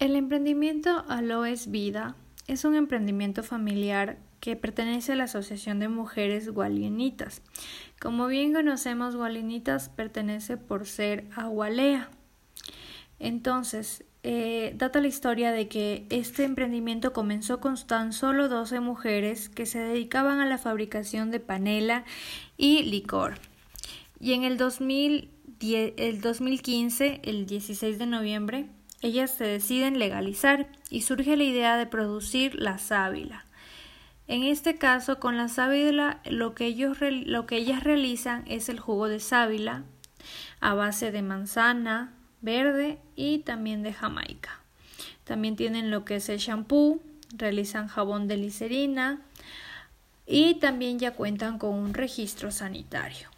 El emprendimiento Aloes Vida es un emprendimiento familiar que pertenece a la Asociación de Mujeres Gualinitas. Como bien conocemos, Gualinitas pertenece por ser agualea. Entonces, eh, data la historia de que este emprendimiento comenzó con tan solo 12 mujeres que se dedicaban a la fabricación de panela y licor. Y en el, 2010, el 2015, el 16 de noviembre, ellas se deciden legalizar y surge la idea de producir la sábila. En este caso, con la sábila, lo que, ellos, lo que ellas realizan es el jugo de sábila a base de manzana verde y también de Jamaica. También tienen lo que es el shampoo, realizan jabón de glicerina y también ya cuentan con un registro sanitario.